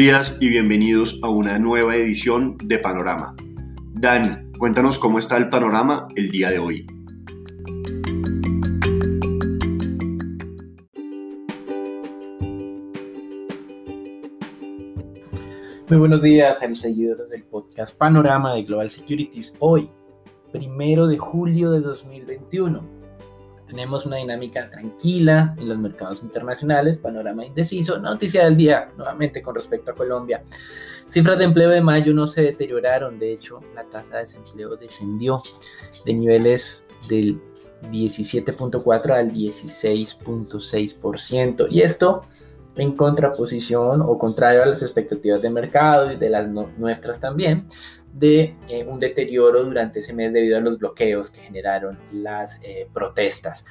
Buenos días y bienvenidos a una nueva edición de Panorama. Dani, cuéntanos cómo está el panorama el día de hoy. Muy buenos días a los seguidores del podcast Panorama de Global Securities. Hoy, primero de julio de 2021 tenemos una dinámica tranquila en los mercados internacionales, panorama indeciso, noticia del día nuevamente con respecto a Colombia. Cifras de empleo de mayo no se deterioraron, de hecho la tasa de desempleo descendió de niveles del 17.4 al 16.6%. Y esto en contraposición o contrario a las expectativas de mercado y de las nuestras también, de eh, un deterioro durante ese mes debido a los bloqueos que generaron las eh, protestas.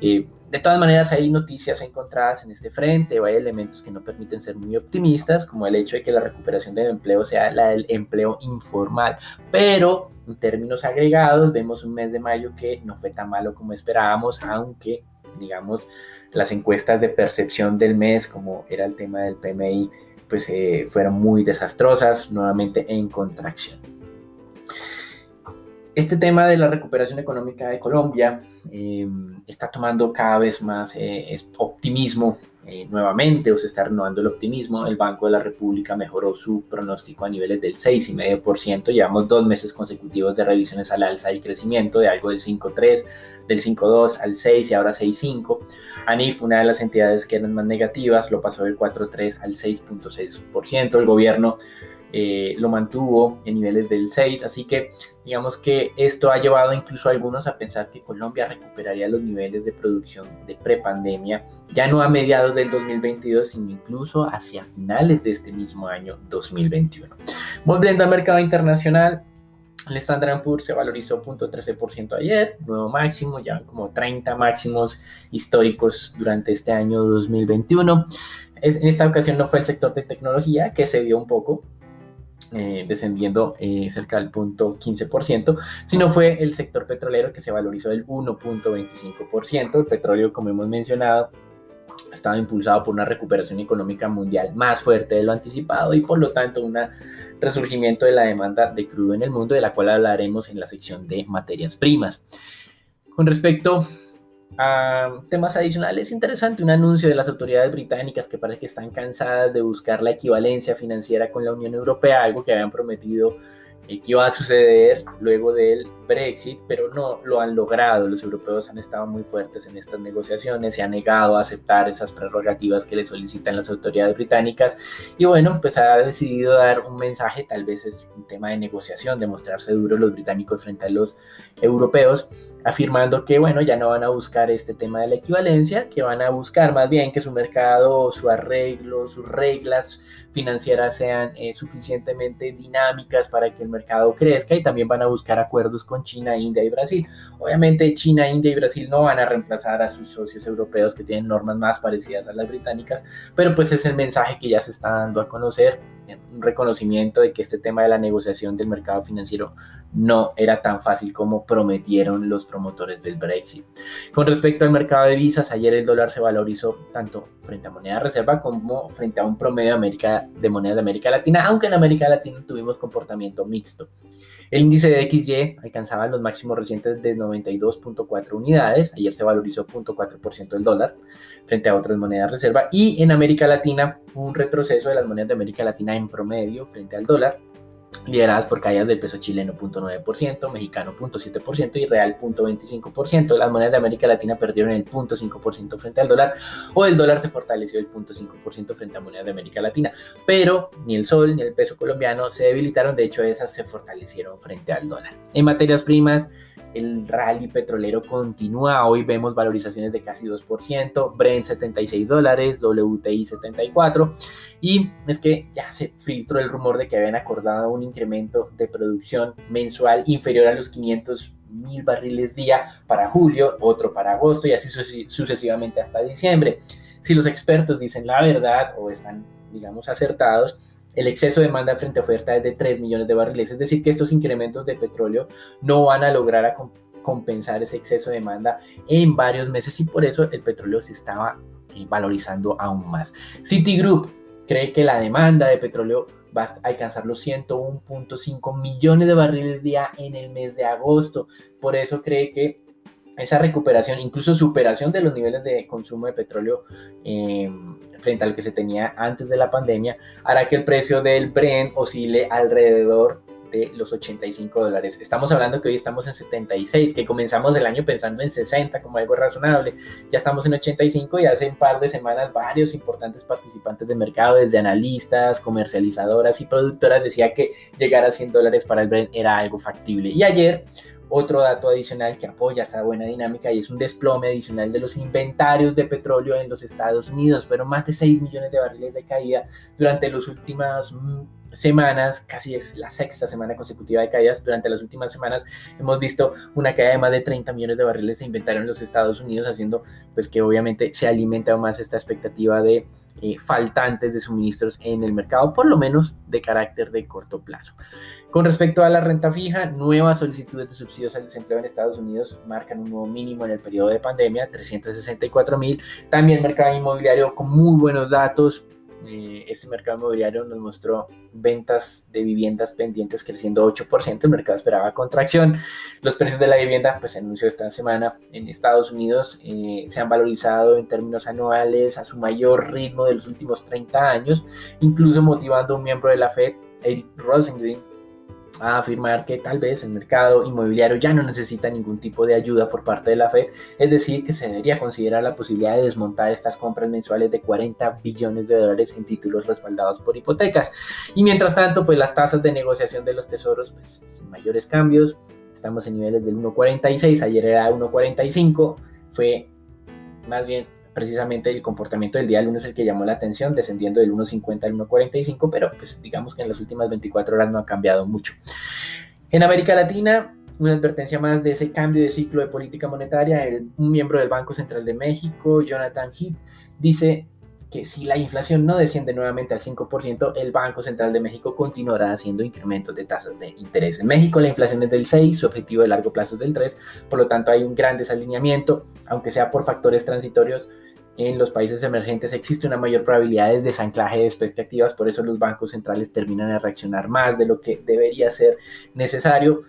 de todas maneras, hay noticias encontradas en este frente, hay elementos que no permiten ser muy optimistas, como el hecho de que la recuperación del empleo sea la del empleo informal, pero en términos agregados vemos un mes de mayo que no fue tan malo como esperábamos, aunque digamos las encuestas de percepción del mes, como era el tema del PMI, pues eh, fueron muy desastrosas, nuevamente en contracción. Este tema de la recuperación económica de Colombia eh, está tomando cada vez más eh, optimismo eh, nuevamente o se está renovando el optimismo. El Banco de la República mejoró su pronóstico a niveles del 6,5%. Llevamos dos meses consecutivos de revisiones al alza del crecimiento de algo del 5,3, del 5,2 al 6 y ahora 6,5. ANIF, una de las entidades que eran más negativas, lo pasó del 4,3 al 6,6%. El gobierno eh, lo mantuvo en niveles del 6, así que digamos que esto ha llevado incluso a algunos a pensar que Colombia recuperaría los niveles de producción de prepandemia, ya no a mediados del 2022, sino incluso hacia finales de este mismo año 2021. Volviendo al mercado internacional, el Standard Poor's se valorizó 0.13% ayer, nuevo máximo, ya como 30 máximos históricos durante este año 2021. en esta ocasión no fue el sector de tecnología que se vio un poco, eh, descendiendo eh, cerca del punto 15%, sino fue el sector petrolero que se valorizó del 1.25%. El petróleo, como hemos mencionado, estaba impulsado por una recuperación económica mundial más fuerte de lo anticipado y por lo tanto un resurgimiento de la demanda de crudo en el mundo, de la cual hablaremos en la sección de materias primas. Con respecto temas adicionales, interesante un anuncio de las autoridades británicas que parece que están cansadas de buscar la equivalencia financiera con la Unión Europea, algo que habían prometido eh, que iba a suceder luego del Brexit, pero no lo han logrado. Los europeos han estado muy fuertes en estas negociaciones, se han negado a aceptar esas prerrogativas que le solicitan las autoridades británicas y bueno, pues ha decidido dar un mensaje, tal vez es un tema de negociación, de mostrarse duros los británicos frente a los europeos, afirmando que bueno, ya no van a buscar este tema de la equivalencia, que van a buscar más bien que su mercado, su arreglo, sus reglas financieras sean eh, suficientemente dinámicas para que el mercado crezca y también van a buscar acuerdos con China, India y Brasil. Obviamente China, India y Brasil no van a reemplazar a sus socios europeos que tienen normas más parecidas a las británicas, pero pues es el mensaje que ya se está dando a conocer, un reconocimiento de que este tema de la negociación del mercado financiero no era tan fácil como prometieron los promotores del Brexit. Con respecto al mercado de visas, ayer el dólar se valorizó tanto frente a moneda de reserva como frente a un promedio de, de moneda de América Latina, aunque en América Latina tuvimos comportamiento mixto. El índice de XY alcanzaba los máximos recientes de 92.4 unidades. Ayer se valorizó 0.4% el dólar frente a otras monedas reserva. Y en América Latina, un retroceso de las monedas de América Latina en promedio frente al dólar lideradas por caídas del peso chileno 0.9%, mexicano 0.7% y real 0.25%. Las monedas de América Latina perdieron el 0.5% frente al dólar o el dólar se fortaleció el 0.5% frente a monedas de América Latina. Pero ni el sol ni el peso colombiano se debilitaron, de hecho esas se fortalecieron frente al dólar. En materias primas, el rally petrolero continúa. Hoy vemos valorizaciones de casi 2%, Brent 76 dólares, WTI 74. Y es que ya se filtró el rumor de que habían acordado un incremento de producción mensual inferior a los 500 mil barriles día para julio, otro para agosto y así sucesivamente hasta diciembre. Si los expertos dicen la verdad o están, digamos, acertados, el exceso de demanda frente a oferta es de 3 millones de barriles, es decir, que estos incrementos de petróleo no van a lograr compensar ese exceso de demanda en varios meses y por eso el petróleo se estaba eh, valorizando aún más. Citigroup cree que la demanda de petróleo va a alcanzar los 101.5 millones de barriles día en el mes de agosto. Por eso cree que esa recuperación, incluso superación de los niveles de consumo de petróleo eh, frente a lo que se tenía antes de la pandemia, hará que el precio del Brent oscile alrededor de los 85 dólares. Estamos hablando que hoy estamos en 76, que comenzamos el año pensando en 60 como algo razonable. Ya estamos en 85 y hace un par de semanas varios importantes participantes de mercado, desde analistas, comercializadoras y productoras, decía que llegar a 100 dólares para el Brent era algo factible. Y ayer otro dato adicional que apoya esta buena dinámica y es un desplome adicional de los inventarios de petróleo en los Estados Unidos. Fueron más de 6 millones de barriles de caída durante las últimas mm, semanas, casi es la sexta semana consecutiva de caídas, durante las últimas semanas hemos visto una caída de más de 30 millones de barriles de inventario en los Estados Unidos, haciendo pues que obviamente se alimente aún más esta expectativa de eh, faltantes de suministros en el mercado, por lo menos de carácter de corto plazo. Con respecto a la renta fija, nuevas solicitudes de subsidios al desempleo en Estados Unidos marcan un nuevo mínimo en el periodo de pandemia, 364 mil. También mercado inmobiliario con muy buenos datos, eh, este mercado inmobiliario nos mostró ventas de viviendas pendientes creciendo 8%, el mercado esperaba contracción. Los precios de la vivienda, pues se anunció esta semana en Estados Unidos, eh, se han valorizado en términos anuales a su mayor ritmo de los últimos 30 años, incluso motivando a un miembro de la Fed, Eric Rosengren, a afirmar que tal vez el mercado inmobiliario ya no necesita ningún tipo de ayuda por parte de la Fed, es decir, que se debería considerar la posibilidad de desmontar estas compras mensuales de 40 billones de dólares en títulos respaldados por hipotecas. Y mientras tanto, pues las tasas de negociación de los tesoros, pues sin mayores cambios, estamos en niveles del 1.46, ayer era 1.45, fue más bien precisamente el comportamiento del día lunes el que llamó la atención, descendiendo del 1.50 al 1.45, pero pues digamos que en las últimas 24 horas no ha cambiado mucho. En América Latina, una advertencia más de ese cambio de ciclo de política monetaria, un miembro del Banco Central de México, Jonathan Heath, dice que si la inflación no desciende nuevamente al 5%, el Banco Central de México continuará haciendo incrementos de tasas de interés. En México la inflación es del 6, su objetivo de largo plazo es del 3, por lo tanto hay un gran desalineamiento, aunque sea por factores transitorios en los países emergentes existe una mayor probabilidad de desanclaje de expectativas, por eso los bancos centrales terminan a reaccionar más de lo que debería ser necesario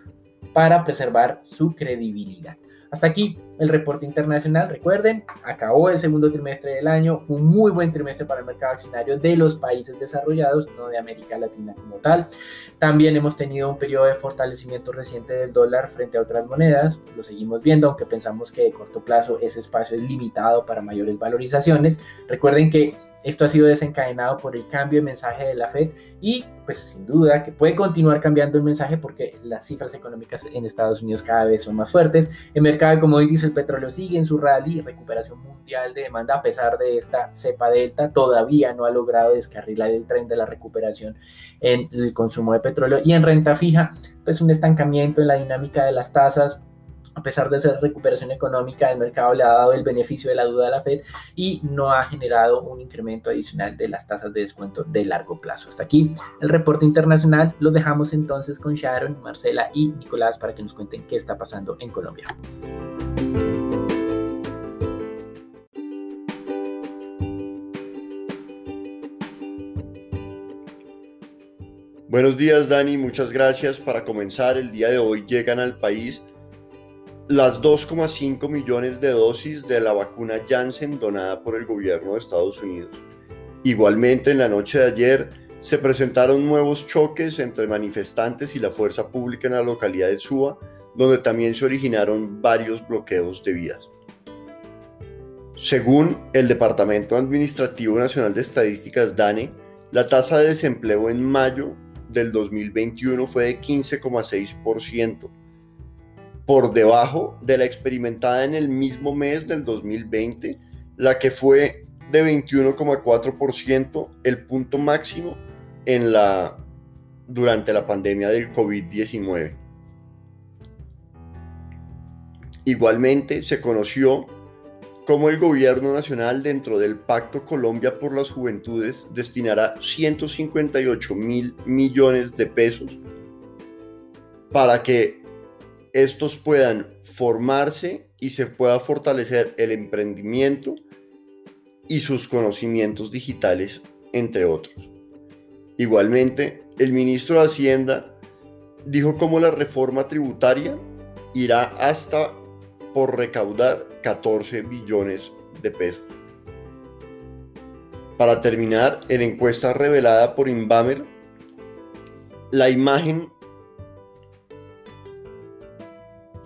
para preservar su credibilidad. Hasta aquí el reporte internacional. Recuerden, acabó el segundo trimestre del año. Fue un muy buen trimestre para el mercado accionario de los países desarrollados, no de América Latina como tal. También hemos tenido un periodo de fortalecimiento reciente del dólar frente a otras monedas. Lo seguimos viendo, aunque pensamos que de corto plazo ese espacio es limitado para mayores valorizaciones. Recuerden que esto ha sido desencadenado por el cambio de mensaje de la Fed y pues sin duda que puede continuar cambiando el mensaje porque las cifras económicas en Estados Unidos cada vez son más fuertes. El mercado de commodities, el petróleo sigue en su rally, recuperación mundial de demanda a pesar de esta cepa delta, todavía no ha logrado descarrilar el tren de la recuperación en el consumo de petróleo y en renta fija, pues un estancamiento en la dinámica de las tasas a pesar de ser recuperación económica, el mercado le ha dado el beneficio de la duda a la Fed y no ha generado un incremento adicional de las tasas de descuento de largo plazo. Hasta aquí el reporte internacional. Lo dejamos entonces con Sharon, Marcela y Nicolás para que nos cuenten qué está pasando en Colombia. Buenos días Dani, muchas gracias. Para comenzar, el día de hoy llegan al país las 2,5 millones de dosis de la vacuna Janssen donada por el gobierno de Estados Unidos. Igualmente, en la noche de ayer se presentaron nuevos choques entre manifestantes y la fuerza pública en la localidad de Suba, donde también se originaron varios bloqueos de vías. Según el Departamento Administrativo Nacional de Estadísticas DANE, la tasa de desempleo en mayo del 2021 fue de 15,6%, por debajo de la experimentada en el mismo mes del 2020, la que fue de 21,4%, el punto máximo en la, durante la pandemia del COVID-19. Igualmente se conoció cómo el gobierno nacional dentro del Pacto Colombia por las Juventudes destinará 158 mil millones de pesos para que estos puedan formarse y se pueda fortalecer el emprendimiento y sus conocimientos digitales entre otros. Igualmente, el ministro de Hacienda dijo cómo la reforma tributaria irá hasta por recaudar 14 billones de pesos. Para terminar, en encuesta revelada por Inbamer, la imagen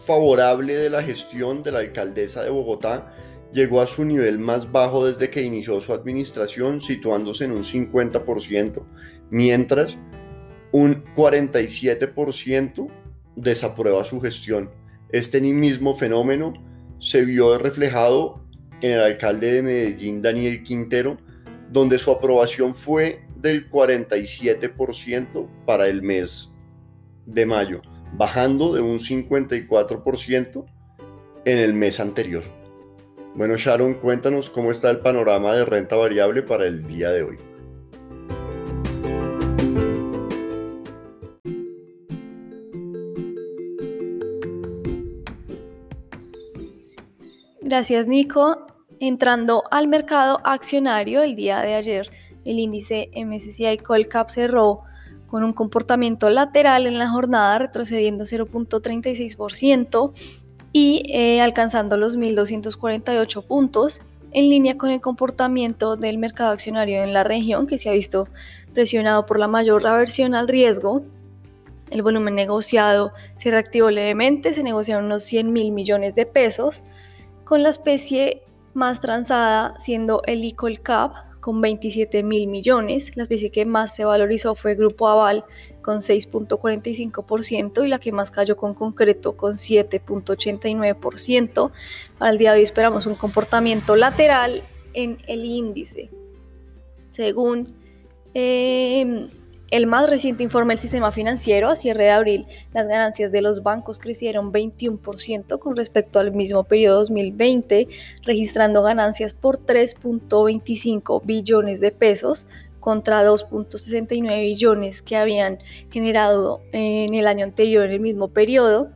favorable de la gestión de la alcaldesa de Bogotá llegó a su nivel más bajo desde que inició su administración, situándose en un 50%, mientras un 47% desaprueba su gestión. Este mismo fenómeno se vio reflejado en el alcalde de Medellín, Daniel Quintero, donde su aprobación fue del 47% para el mes de mayo, bajando de un 54% en el mes anterior. Bueno, Sharon, cuéntanos cómo está el panorama de renta variable para el día de hoy. Gracias, Nico. Entrando al mercado accionario el día de ayer, el índice MSCI Colcap cerró con un comportamiento lateral en la jornada, retrocediendo 0.36% y eh, alcanzando los 1.248 puntos, en línea con el comportamiento del mercado accionario en la región, que se ha visto presionado por la mayor aversión al riesgo. El volumen negociado se reactivó levemente, se negociaron unos 100 mil millones de pesos, con la especie más transada siendo el ICOL Cap con 27 mil millones. La especie que más se valorizó fue Grupo Aval con 6.45% y la que más cayó con concreto con 7.89%. Para el día de hoy esperamos un comportamiento lateral en el índice. Según eh, el más reciente informe del sistema financiero, a cierre de abril, las ganancias de los bancos crecieron 21% con respecto al mismo periodo 2020, registrando ganancias por 3.25 billones de pesos contra 2.69 billones que habían generado en el año anterior en el mismo periodo.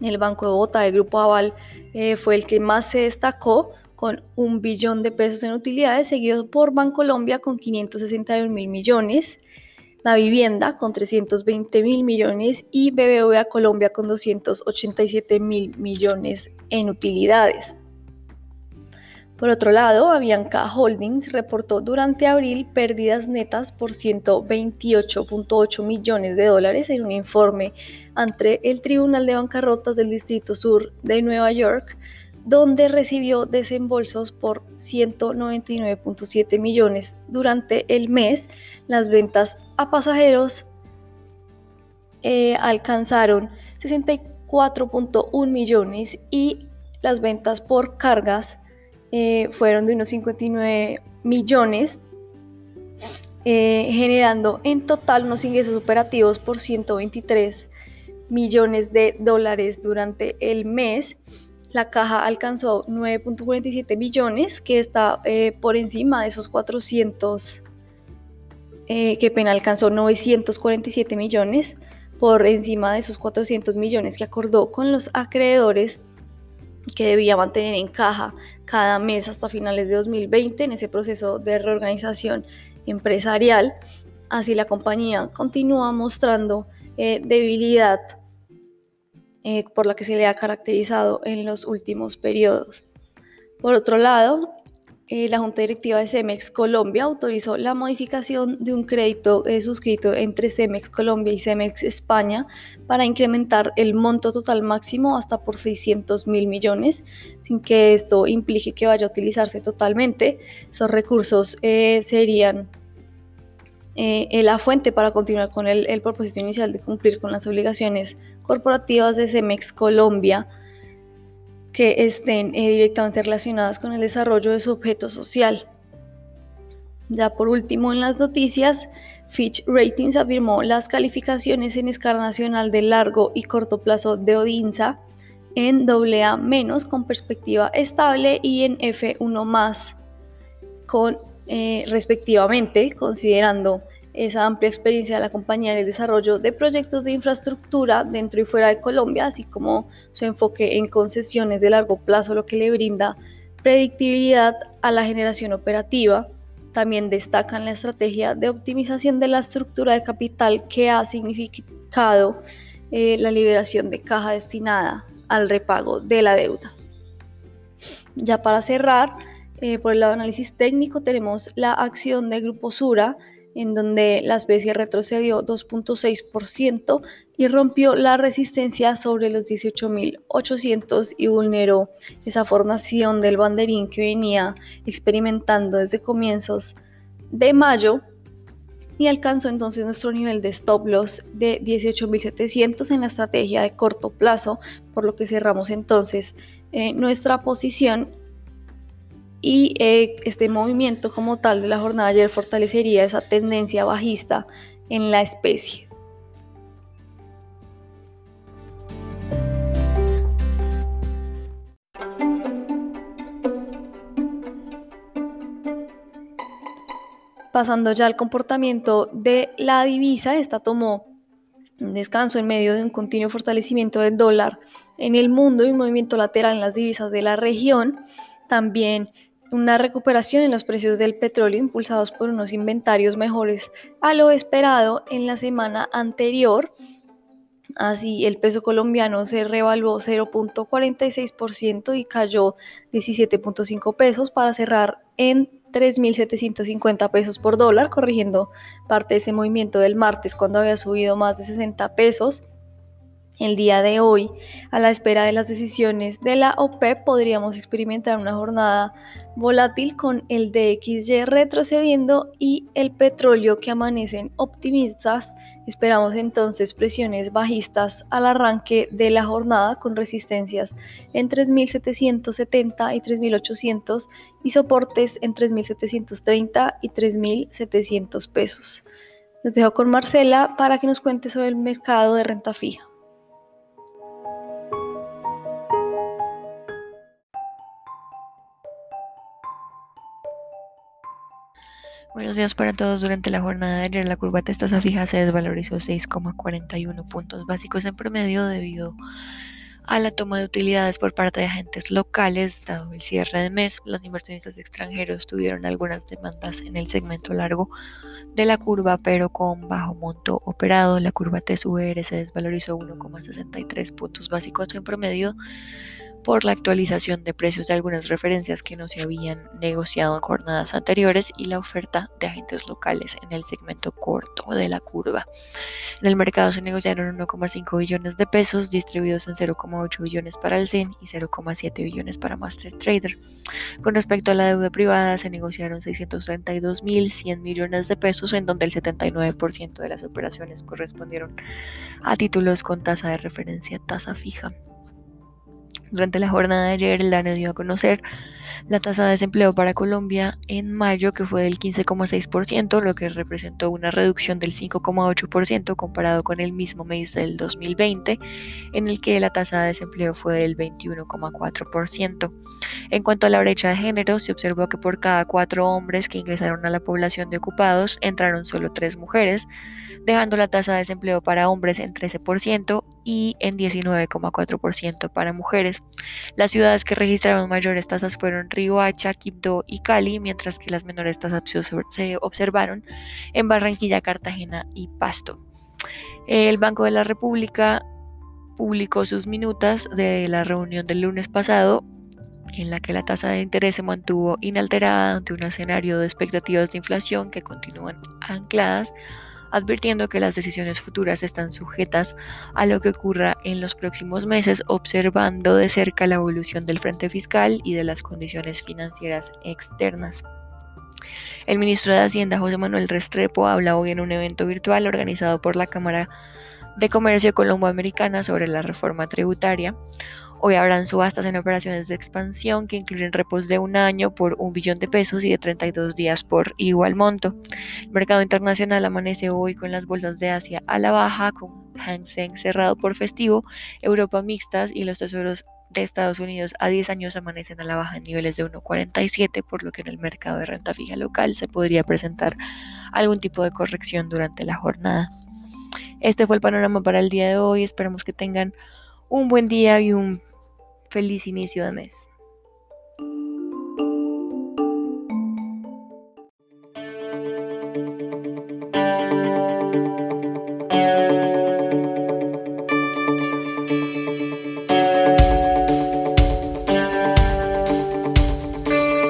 El Banco de Bogotá de Grupo Aval eh, fue el que más se destacó con un billón de pesos en utilidades, seguido por Bancolombia con 561 mil millones la vivienda con 320 mil millones y BBVA Colombia con 287 mil millones en utilidades. Por otro lado, Avianca Holdings reportó durante abril pérdidas netas por 128.8 millones de dólares en un informe ante el Tribunal de Bancarrotas del Distrito Sur de Nueva York, donde recibió desembolsos por 199.7 millones durante el mes. Las ventas a pasajeros eh, alcanzaron 64.1 millones y las ventas por cargas eh, fueron de unos 59 millones, eh, generando en total unos ingresos operativos por 123 millones de dólares durante el mes. La caja alcanzó 9.47 millones, que está por encima de esos 400 eh, que pena alcanzó 947 millones por encima de esos 400 millones que acordó con los acreedores que debía mantener en caja cada mes hasta finales de 2020 en ese proceso de reorganización empresarial. Así la compañía continúa mostrando eh, debilidad eh, por la que se le ha caracterizado en los últimos periodos. Por otro lado, eh, la Junta Directiva de Cemex Colombia autorizó la modificación de un crédito eh, suscrito entre Cemex Colombia y Cemex España para incrementar el monto total máximo hasta por 600 mil millones, sin que esto implique que vaya a utilizarse totalmente. Esos recursos eh, serían la fuente para continuar con el, el propósito inicial de cumplir con las obligaciones corporativas de Cemex Colombia que estén eh, directamente relacionadas con el desarrollo de su objeto social. Ya por último, en las noticias, Fitch Ratings afirmó las calificaciones en escala nacional de largo y corto plazo de Odinsa en AA- con perspectiva estable y en F1 con eh, respectivamente, considerando esa amplia experiencia de la compañía en el desarrollo de proyectos de infraestructura dentro y fuera de Colombia, así como su enfoque en concesiones de largo plazo, lo que le brinda predictibilidad a la generación operativa. También destacan la estrategia de optimización de la estructura de capital que ha significado eh, la liberación de caja destinada al repago de la deuda. Ya para cerrar, eh, por el lado de análisis técnico tenemos la acción de Grupo Sura, en donde la especie retrocedió 2.6% y rompió la resistencia sobre los 18.800 y vulneró esa formación del banderín que venía experimentando desde comienzos de mayo y alcanzó entonces nuestro nivel de stop loss de 18.700 en la estrategia de corto plazo, por lo que cerramos entonces eh, nuestra posición y eh, este movimiento como tal de la jornada ayer fortalecería esa tendencia bajista en la especie. Pasando ya al comportamiento de la divisa, esta tomó un descanso en medio de un continuo fortalecimiento del dólar en el mundo y un movimiento lateral en las divisas de la región. También una recuperación en los precios del petróleo impulsados por unos inventarios mejores a lo esperado en la semana anterior. Así, el peso colombiano se revaluó 0.46% y cayó 17.5 pesos para cerrar en 3.750 pesos por dólar, corrigiendo parte de ese movimiento del martes cuando había subido más de 60 pesos. El día de hoy, a la espera de las decisiones de la OPEP, podríamos experimentar una jornada volátil con el DXY retrocediendo y el petróleo que amanecen optimistas. Esperamos entonces presiones bajistas al arranque de la jornada con resistencias en 3.770 y 3.800 y soportes en 3.730 y 3.700 pesos. Los dejo con Marcela para que nos cuente sobre el mercado de renta fija. Buenos días para todos. Durante la jornada de ayer, la curva de tasa fija se desvalorizó 6,41 puntos básicos en promedio debido a la toma de utilidades por parte de agentes locales. Dado el cierre de mes, los inversionistas extranjeros tuvieron algunas demandas en el segmento largo de la curva, pero con bajo monto operado. La curva TSUR se desvalorizó 1,63 puntos básicos en promedio por la actualización de precios de algunas referencias que no se habían negociado en jornadas anteriores y la oferta de agentes locales en el segmento corto de la curva. En el mercado se negociaron 1,5 billones de pesos distribuidos en 0,8 billones para el CEN y 0,7 billones para Master Trader. Con respecto a la deuda privada se negociaron 632.100 millones de pesos en donde el 79% de las operaciones correspondieron a títulos con tasa de referencia tasa fija. Durante la jornada de ayer, el DANE dio a conocer la tasa de desempleo para Colombia en mayo, que fue del 15,6%, lo que representó una reducción del 5,8% comparado con el mismo mes del 2020, en el que la tasa de desempleo fue del 21,4%. En cuanto a la brecha de género, se observó que por cada cuatro hombres que ingresaron a la población de ocupados, entraron solo tres mujeres, dejando la tasa de desempleo para hombres en 13% y en 19,4% para mujeres. Las ciudades que registraron mayores tasas fueron Riohacha, Quibdó y Cali, mientras que las menores tasas se observaron en Barranquilla, Cartagena y Pasto. El Banco de la República publicó sus minutas de la reunión del lunes pasado en la que la tasa de interés se mantuvo inalterada ante un escenario de expectativas de inflación que continúan ancladas advirtiendo que las decisiones futuras están sujetas a lo que ocurra en los próximos meses, observando de cerca la evolución del frente fiscal y de las condiciones financieras externas. El ministro de Hacienda, José Manuel Restrepo, habla hoy en un evento virtual organizado por la Cámara de Comercio Colomboamericana sobre la reforma tributaria. Hoy habrán subastas en operaciones de expansión que incluyen repos de un año por un billón de pesos y de 32 días por igual monto. El mercado internacional amanece hoy con las bolsas de Asia a la baja, con Hang Seng cerrado por festivo, Europa mixtas y los tesoros de Estados Unidos a 10 años amanecen a la baja en niveles de 1,47, por lo que en el mercado de renta fija local se podría presentar algún tipo de corrección durante la jornada. Este fue el panorama para el día de hoy. Esperamos que tengan un buen día y un feliz inicio de mes.